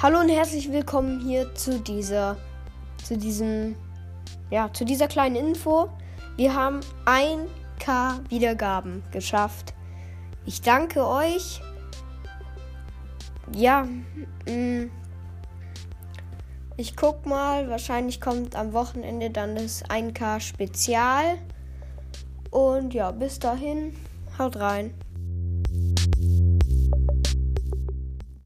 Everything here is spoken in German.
Hallo und herzlich willkommen hier zu dieser, zu diesem, ja, zu dieser kleinen Info. Wir haben 1K Wiedergaben geschafft. Ich danke euch. Ja, mh, ich guck mal. Wahrscheinlich kommt am Wochenende dann das 1K Spezial. Und ja, bis dahin, haut rein.